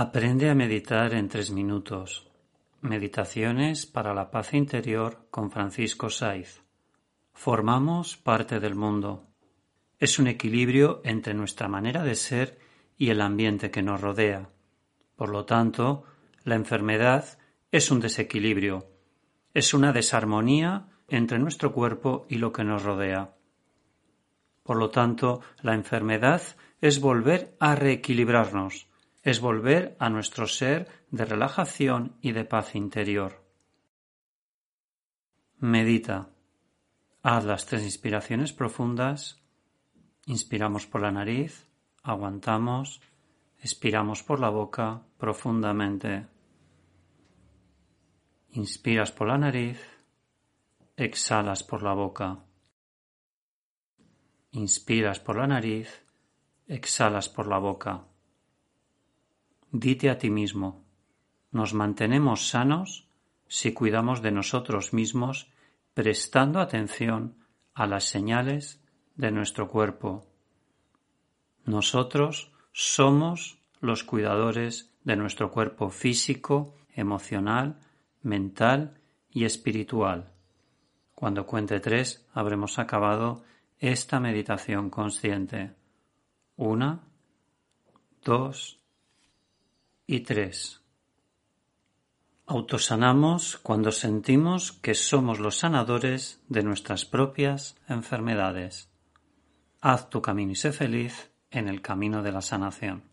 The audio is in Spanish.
Aprende a meditar en tres minutos. Meditaciones para la paz interior con Francisco Saiz. Formamos parte del mundo. Es un equilibrio entre nuestra manera de ser y el ambiente que nos rodea. Por lo tanto, la enfermedad es un desequilibrio, es una desarmonía entre nuestro cuerpo y lo que nos rodea. Por lo tanto, la enfermedad es volver a reequilibrarnos, es volver a nuestro ser de relajación y de paz interior. Medita. Haz las tres inspiraciones profundas. Inspiramos por la nariz, aguantamos, expiramos por la boca profundamente. Inspiras por la nariz, exhalas por la boca. Inspiras por la nariz, exhalas por la boca. Dite a ti mismo, nos mantenemos sanos si cuidamos de nosotros mismos prestando atención a las señales de nuestro cuerpo. Nosotros somos los cuidadores de nuestro cuerpo físico, emocional, mental y espiritual. Cuando cuente tres habremos acabado esta meditación consciente. Una, dos y tres. Autosanamos cuando sentimos que somos los sanadores de nuestras propias enfermedades. Haz tu camino y sé feliz en el camino de la sanación.